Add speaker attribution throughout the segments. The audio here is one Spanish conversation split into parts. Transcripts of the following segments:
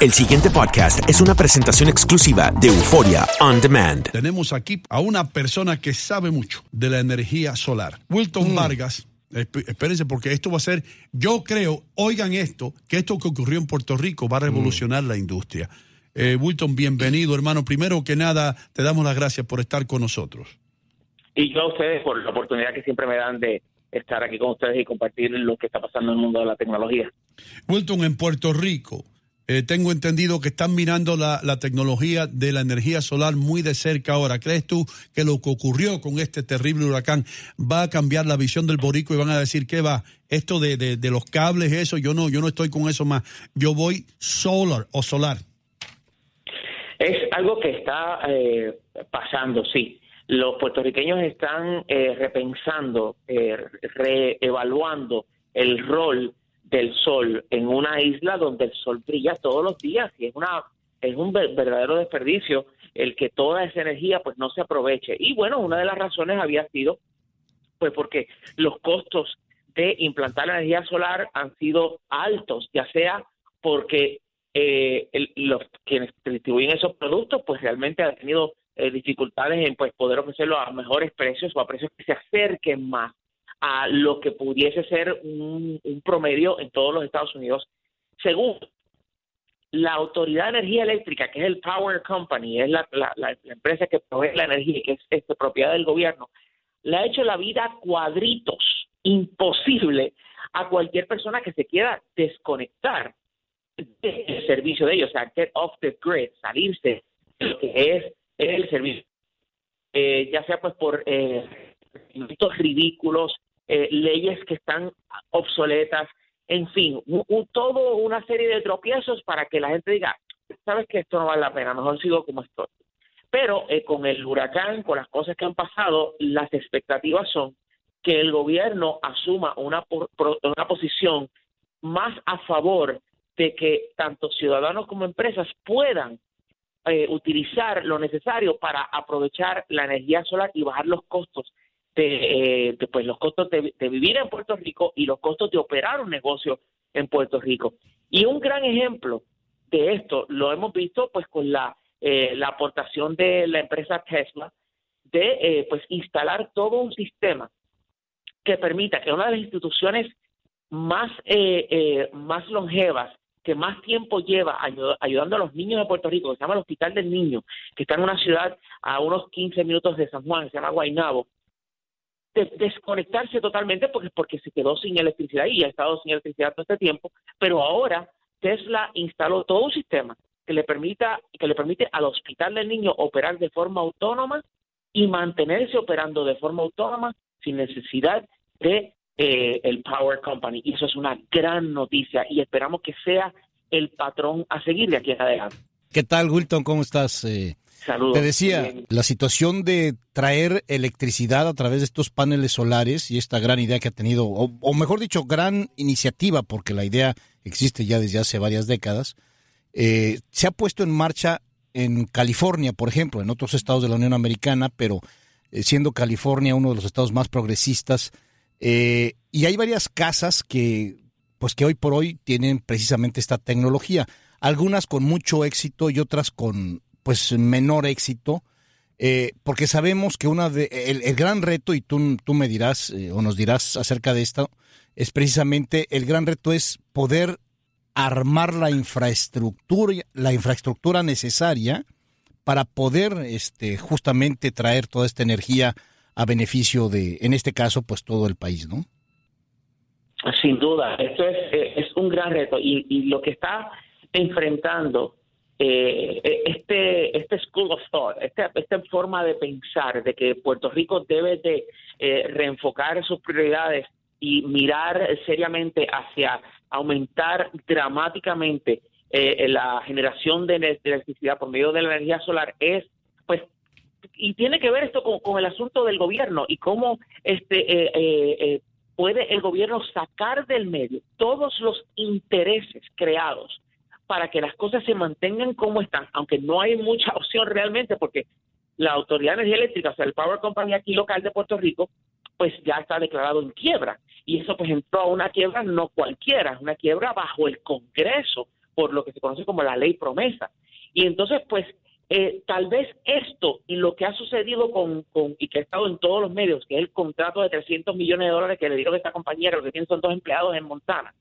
Speaker 1: El siguiente podcast es una presentación exclusiva de Euforia On Demand.
Speaker 2: Tenemos aquí a una persona que sabe mucho de la energía solar. Wilton Vargas. esp- Espérense, porque esto va a ser, yo creo, oigan esto, que esto que ocurrió en Puerto Rico va a revolucionar la industria. Eh, Wilton, bienvenido, hermano. Primero que nada, te damos las gracias por estar con nosotros.
Speaker 3: y yo a ustedes por la oportunidad que siempre me dan de estar aquí con ustedes y compartir lo que está pasando en el mundo de la tecnología.
Speaker 2: Wilton, en Puerto Rico, eh, tengo entendido que están mirando la, tecnología de la energía solar muy de cerca ahora. ¿Crees tú que lo que ocurrió con este terrible huracán va a cambiar la visión del borico y van a decir que va? Esto de los cables, eso, yo no, yo no estoy con eso más. Yo voy solar o solar.
Speaker 3: Es algo que está eh, pasando, sí. Los puertorriqueños están eh, repensando, eh, reevaluando el rol del sol en una isla donde el sol brilla todos los días y es una es un ver- verdadero desperdicio el que toda esa energía pues no se aproveche. Y bueno, una de las razones había sido pues porque los costos de implantar la energía solar han sido altos, ya sea porque eh, el- los quienes distribuyen esos productos pues realmente han tenido eh, dificultades en pues poder ofrecerlo a mejores precios o a precios que se acerquen más a lo que pudiese ser un, promedio en todos los Estados Unidos. Segundo, la Autoridad de Energía Eléctrica, que es el Power Company, es la, empresa que provee la energía que es propiedad del gobierno, le ha hecho la vida cuadritos, imposible a cualquier persona que se quiera desconectar del servicio de ellos, o sea, get off the grid, salirse de lo que es el servicio. Eh, ya sea pues por eh, ridículos, eh, leyes que están obsoletas, en fin, un, un- todo una serie de tropiezos para que la gente diga, sabes que esto no vale la pena, mejor sigo como estoy. Pero eh, con el huracán, con las cosas que han pasado, las expectativas son que el gobierno asuma una, por- una posición más a favor de que tanto ciudadanos como empresas puedan eh, utilizar lo necesario para aprovechar la energía solar y bajar los costos de, eh, de, pues los costos de, vivir en Puerto Rico y los costos de operar un negocio en Puerto Rico. Y un gran ejemplo de esto lo hemos visto pues con la, eh, la aportación de la empresa Tesla de eh, pues instalar todo un sistema que permita que una de las instituciones más eh, eh, más longevas que más tiempo lleva ayu- ayudando a los niños de Puerto Rico, que se llama el Hospital del Niño, que está en una ciudad a unos 15 minutos de San Juan, se llama Guaynabo, de- desconectarse totalmente porque, porque se quedó sin electricidad y ha estado sin electricidad todo este tiempo, pero ahora Tesla instaló todo un sistema que le permita que le permite al Hospital del Niño operar de forma autónoma y mantenerse operando de forma autónoma sin necesidad de eh, el Power Company. Eso es una gran noticia y esperamos que sea el patrón a seguir de aquí en adelante.
Speaker 4: ¿Qué tal, Wilton? ¿Cómo estás? Eh,
Speaker 3: Saludos.
Speaker 4: te decía,
Speaker 3: Bien.
Speaker 4: la situación de traer electricidad a través de estos paneles solares y esta gran idea que ha tenido, o, o mejor dicho, gran iniciativa, porque la idea existe ya desde hace varias décadas, eh, se ha puesto en marcha en California, por ejemplo, en otros estados de la Unión Americana, pero eh, siendo California uno de los estados más progresistas, eh, y hay varias casas que, pues que hoy por hoy tienen precisamente esta tecnología, algunas con mucho éxito y otras con pues menor éxito, eh, porque sabemos que una de el, gran reto y tú, tú me dirás eh, o nos dirás acerca de esto es precisamente el gran reto es poder armar la infraestructura la infraestructura necesaria para poder este justamente traer toda esta energía a beneficio de en este caso pues todo el país, ¿no?
Speaker 3: Sin duda, esto es, es un gran reto y lo que está enfrentando eh, este este school of thought, esta, esta forma de pensar de que Puerto Rico debe de eh, reenfocar sus prioridades y mirar seriamente hacia aumentar dramáticamente eh, la generación de, electricidad por medio de la energía solar es pues y tiene que ver esto con, con el asunto del gobierno y cómo este eh, eh, eh, puede el gobierno sacar del medio todos los intereses creados para que las cosas se mantengan como están, aunque no hay mucha opción realmente, porque la Autoridad de Energía Eléctrica, o sea, el Power Company aquí local de Puerto Rico, pues ya está declarado en quiebra. Y eso pues entró a una quiebra no cualquiera, es una quiebra bajo el Congreso, por lo que se conoce como la ley promesa. Y entonces, pues, eh, tal vez esto y lo que ha sucedido con, con, y que ha estado en todos los medios, que es el contrato de 300 millones de dólares que le dieron a esta compañía, que lo que tienen son dos empleados en Montana,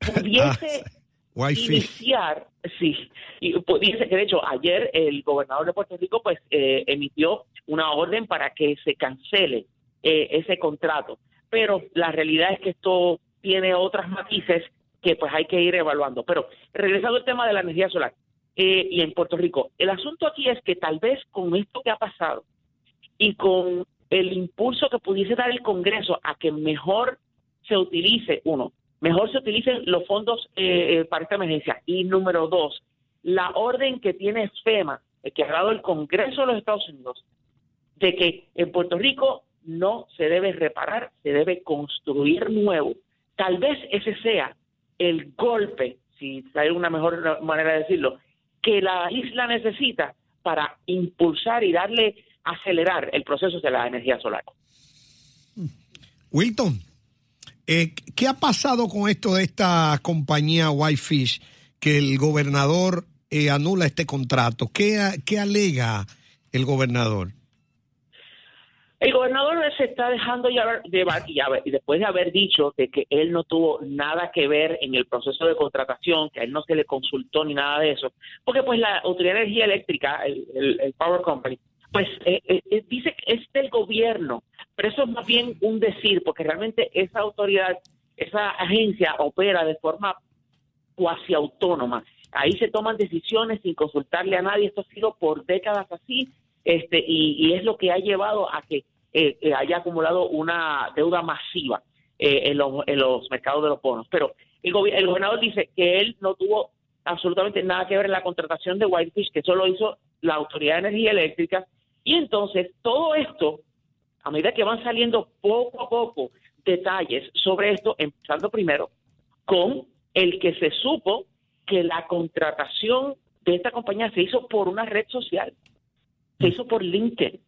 Speaker 3: pudiese
Speaker 5: Ah,
Speaker 3: iniciar, sí, y pudiese que de hecho ayer el gobernador de Puerto Rico pues eh, emitió una orden para que se cancele eh, ese contrato, pero la realidad es que esto tiene otras matices que pues hay que ir evaluando. Pero regresando al tema de la energía solar eh, y en Puerto Rico, el asunto aquí es que tal vez con esto que ha pasado y con el impulso que pudiese dar el Congreso a que mejor se utilice, uno, mejor se utilicen los fondos eh, eh, para esta emergencia. Y número dos, la orden que tiene FEMA, eh, que ha dado el Congreso de los Estados Unidos, de que en Puerto Rico no se debe reparar, se debe construir nuevo. Tal vez ese sea el golpe, si hay una mejor manera de decirlo, que la isla necesita para impulsar y darle, acelerar el proceso de la energía solar.
Speaker 5: Wilton, eh, ¿qué ha pasado con esto de esta compañía Whitefish que el gobernador eh, anula este contrato? ¿Qué, ¿Qué alega el gobernador?
Speaker 3: El gobernador se está dejando llevar, y, después de haber dicho de que él no tuvo nada que ver en el proceso de contratación, que a él no se le consultó ni nada de eso, porque pues la Autoridad de Energía Eléctrica, el, el- el Power Company, pues eh, eh, eh, dice que es del gobierno, pero eso es más bien un decir, porque realmente esa autoridad, esa agencia opera de forma cuasi autónoma. Ahí se toman decisiones sin consultarle a nadie. Esto ha sido por décadas así, este, y, es lo que ha llevado a que eh, haya acumulado una deuda masiva en, los, en los mercados de los bonos. Pero el, el gobernador dice que él no tuvo absolutamente nada que ver en la contratación de Whitefish, que solo hizo la Autoridad de Energía Eléctrica. Y entonces todo esto, a medida que van saliendo poco a poco detalles sobre esto, empezando primero con el que se supo que la contratación de esta compañía se hizo por una red social, se hizo por LinkedIn.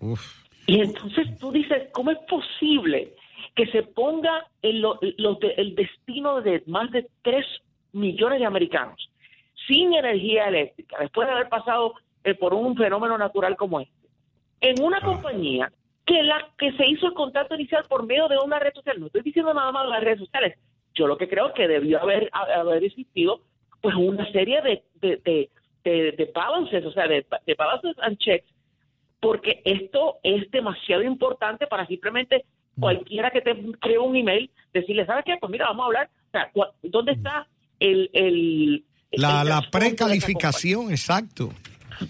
Speaker 5: Uf.
Speaker 3: Y entonces tú dices, ¿cómo es posible que se ponga en lo- lo de- el destino de más de 3 millones de americanos sin energía eléctrica, después de haber pasado eh, por un fenómeno natural como este, en una compañía que la que se hizo el contrato inicial por medio de una red social? No estoy diciendo nada más de las redes sociales. Yo lo que creo es que debió haber, haber existido pues una serie de, de, de, de- de balances, o sea, de, de balances and checks porque esto es demasiado importante para simplemente cualquiera que te cree un email decirle, ¿sabes qué? Pues mira, vamos a hablar. O sea, ¿dónde está el... el
Speaker 5: La,
Speaker 3: el
Speaker 5: la precalificación, exacto.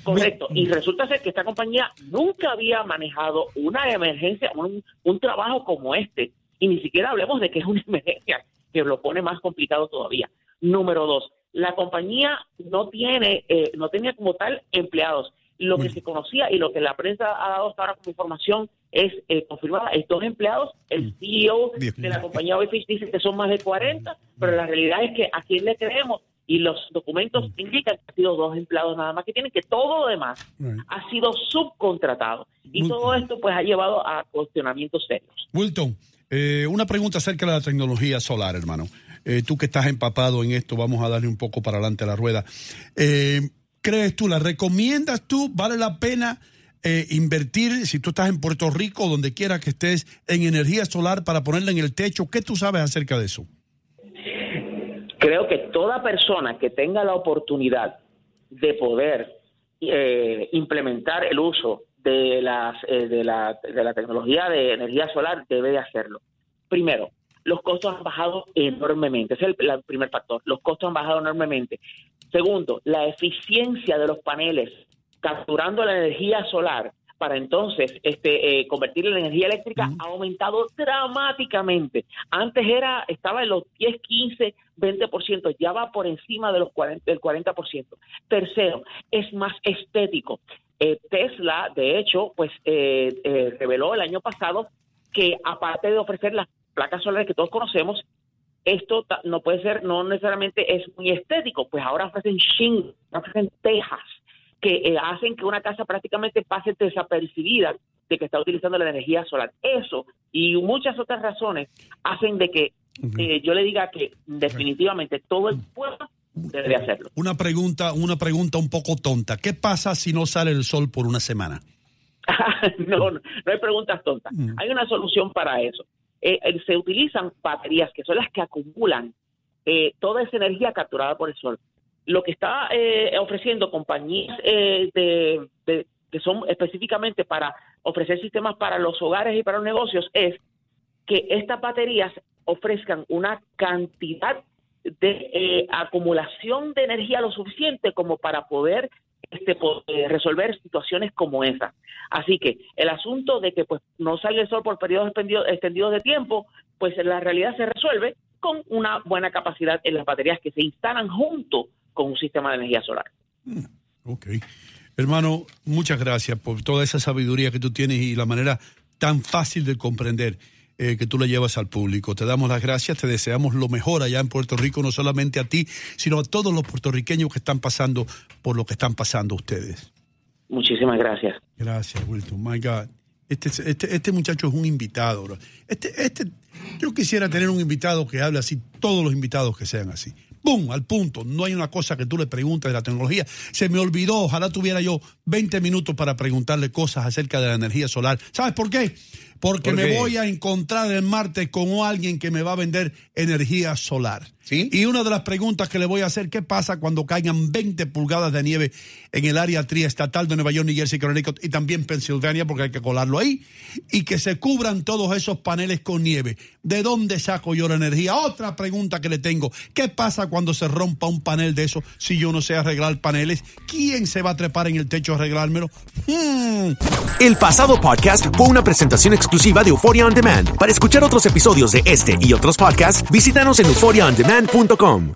Speaker 3: Correcto. Y resulta ser que esta compañía nunca había manejado una emergencia, un, un trabajo como este. Y ni siquiera hablemos de que es una emergencia, que lo pone más complicado todavía. Número dos, la compañía no tiene, eh, no tenía como tal empleados. Lo que se conocía y lo que la prensa ha dado hasta ahora como información es eh, confirmada. Es dos empleados. El CEO
Speaker 5: Dios
Speaker 3: de la compañía Whitefish dice que son más de 40, pero la realidad es que a quién le creemos y los documentos indican que han sido dos empleados nada más que tienen que todo lo demás
Speaker 2: Right.
Speaker 3: ha sido subcontratado y todo esto pues ha llevado a cuestionamientos serios.
Speaker 2: Wilton, eh, una pregunta acerca de la tecnología solar, hermano. Eh, tú que estás empapado en esto, vamos a darle un poco para adelante a la rueda. Eh, ¿Crees tú, la recomiendas tú? ¿Vale la pena eh, invertir, si tú estás en Puerto Rico, donde quiera que estés, en energía solar para ponerla en el techo? ¿Qué tú sabes acerca de eso?
Speaker 3: Creo que toda persona que tenga la oportunidad de poder eh, implementar el uso de, las, eh, de, la, de la tecnología de energía solar debe de hacerlo. Primero, los costos han bajado enormemente. Ese es el, el primer factor. Los costos han bajado enormemente. Segundo, la eficiencia de los paneles capturando la energía solar para entonces este, eh, convertirla en energía eléctrica ha aumentado dramáticamente. Antes era estaba en los 10, 15, 20%, ya va por encima de los 40, del 40%. Tercero, es más estético. Eh, Tesla, de hecho, pues eh, eh, reveló el año pasado que aparte de ofrecer las placas solares que todos conocemos, esto no puede ser, no necesariamente es muy estético, pues ahora ofrecen shingles, ofrecen tejas que eh, hacen que una casa prácticamente pase desapercibida de que está utilizando la energía solar. Eso y muchas otras razones hacen de que eh, yo le diga que definitivamente todo el pueblo debe de hacerlo.
Speaker 2: Una pregunta, una pregunta un poco tonta. ¿Qué pasa si no sale el sol por una semana?
Speaker 3: no, no, hay preguntas tontas. Mm. Hay una solución para eso. Eh, se utilizan baterías que son las que acumulan eh, toda esa energía capturada por el sol. Lo que está ofreciendo compañías de, que son específicamente para ofrecer sistemas para los hogares y para los negocios es que estas baterías ofrezcan una cantidad de acumulación de energía lo suficiente como para poder este, eh, resolver situaciones como esa. Así que el asunto de que pues no salga el sol por periodos extendidos de tiempo, pues en la realidad se resuelve con una buena capacidad en las baterías que se instalan junto con un sistema de energía solar.
Speaker 2: Mm, ok. Hermano, muchas gracias por toda esa sabiduría que tú tienes y la manera tan fácil de comprender eh, que tú le llevas al público. Te damos las gracias, te deseamos lo mejor allá en Puerto Rico, no solamente a ti, sino a todos los puertorriqueños que están pasando por lo que están pasando ustedes.
Speaker 3: Muchísimas gracias.
Speaker 2: Gracias, Wilton. My God. Este, este, este muchacho es un invitado. Este, este, yo quisiera tener un invitado que hable así, todos los invitados que sean así. ¡Pum! Al punto. No hay una cosa que tú le preguntes de la tecnología. Se me olvidó, ojalá tuviera yo 20 minutos para preguntarle cosas acerca de la energía solar. ¿Sabes por qué? porque me voy a encontrar el martes con alguien que me va a vender energía solar. Y una de las preguntas que le voy a hacer, ¿qué pasa cuando caigan 20 pulgadas de nieve en el área triestatal de Nueva York, New Jersey, Connecticut y también Pensilvania, porque hay que colarlo ahí, y que se cubran todos esos paneles con nieve? ¿De dónde saco yo la energía? Otra pregunta que le tengo, ¿qué pasa cuando se rompa un panel de eso si yo no sé arreglar paneles? ¿Quién se va a trepar en el techo a arreglármelo?
Speaker 1: Hmm. El pasado podcast fue una presentación exclusiva de Euphoria On Demand. Para escuchar otros episodios de este y otros podcasts, visítanos en euphoriaondemand.com.